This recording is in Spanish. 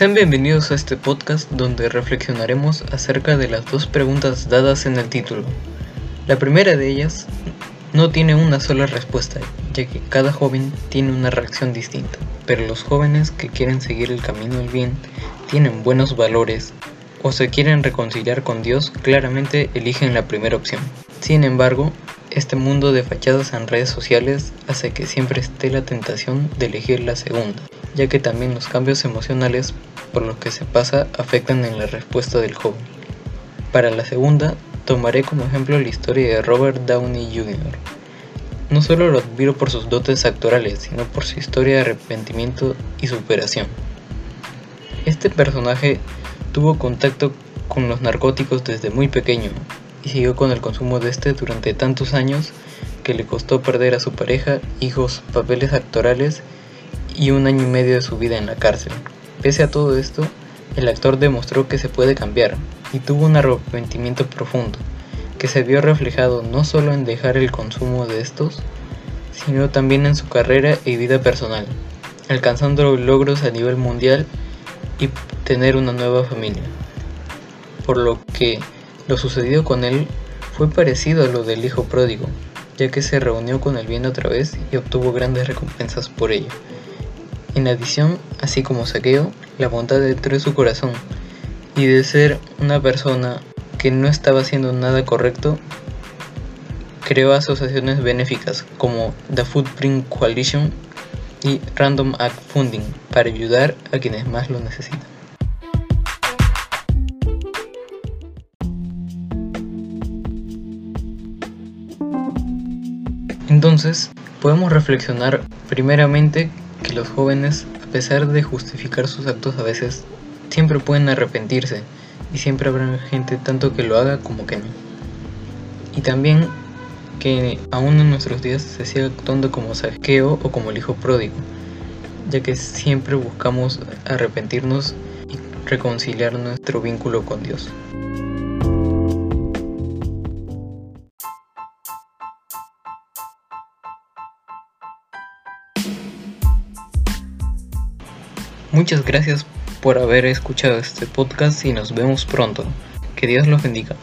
Sean bienvenidos a este podcast donde reflexionaremos acerca de las dos preguntas dadas en el título. La primera de ellas no tiene una sola respuesta, ya que cada joven tiene una reacción distinta, pero los jóvenes que quieren seguir el camino del bien, tienen buenos valores o se quieren reconciliar con Dios, claramente eligen la primera opción. Sin embargo, este mundo de fachadas en redes sociales hace que siempre esté la tentación de elegir la segunda, ya que también los cambios emocionales por los que se pasa afectan en la respuesta del joven. Para la segunda, tomaré como ejemplo la historia de Robert Downey Jr. No solo lo admiro por sus dotes actorales, sino por su historia de arrepentimiento y superación. Este personaje tuvo contacto con los narcóticos desde muy pequeño y siguió con el consumo de este durante tantos años que le costó perder a su pareja, hijos, papeles actorales y un año y medio de su vida en la cárcel. Pese a todo esto, el actor demostró que se puede cambiar y tuvo un arrepentimiento profundo, que se vio reflejado no solo en dejar el consumo de estos, sino también en su carrera y vida personal, alcanzando logros a nivel mundial y tener una nueva familia. Por lo que lo sucedido con él fue parecido a lo del hijo pródigo, ya que se reunió con el bien otra vez y obtuvo grandes recompensas por ello. En adición, así como Saqueo, la bondad dentro de su corazón y de ser una persona que no estaba haciendo nada correcto, creó asociaciones benéficas como The Footprint Coalition y Random Act Funding para ayudar a quienes más lo necesitan. Entonces, podemos reflexionar primeramente que los jóvenes, a pesar de justificar sus actos a veces, siempre pueden arrepentirse y siempre habrá gente tanto que lo haga como que no. Y también que aún en nuestros días se siga actuando como saqueo o como el hijo pródigo, ya que siempre buscamos arrepentirnos y reconciliar nuestro vínculo con Dios. Muchas gracias por haber escuchado este podcast y nos vemos pronto. Que Dios los bendiga.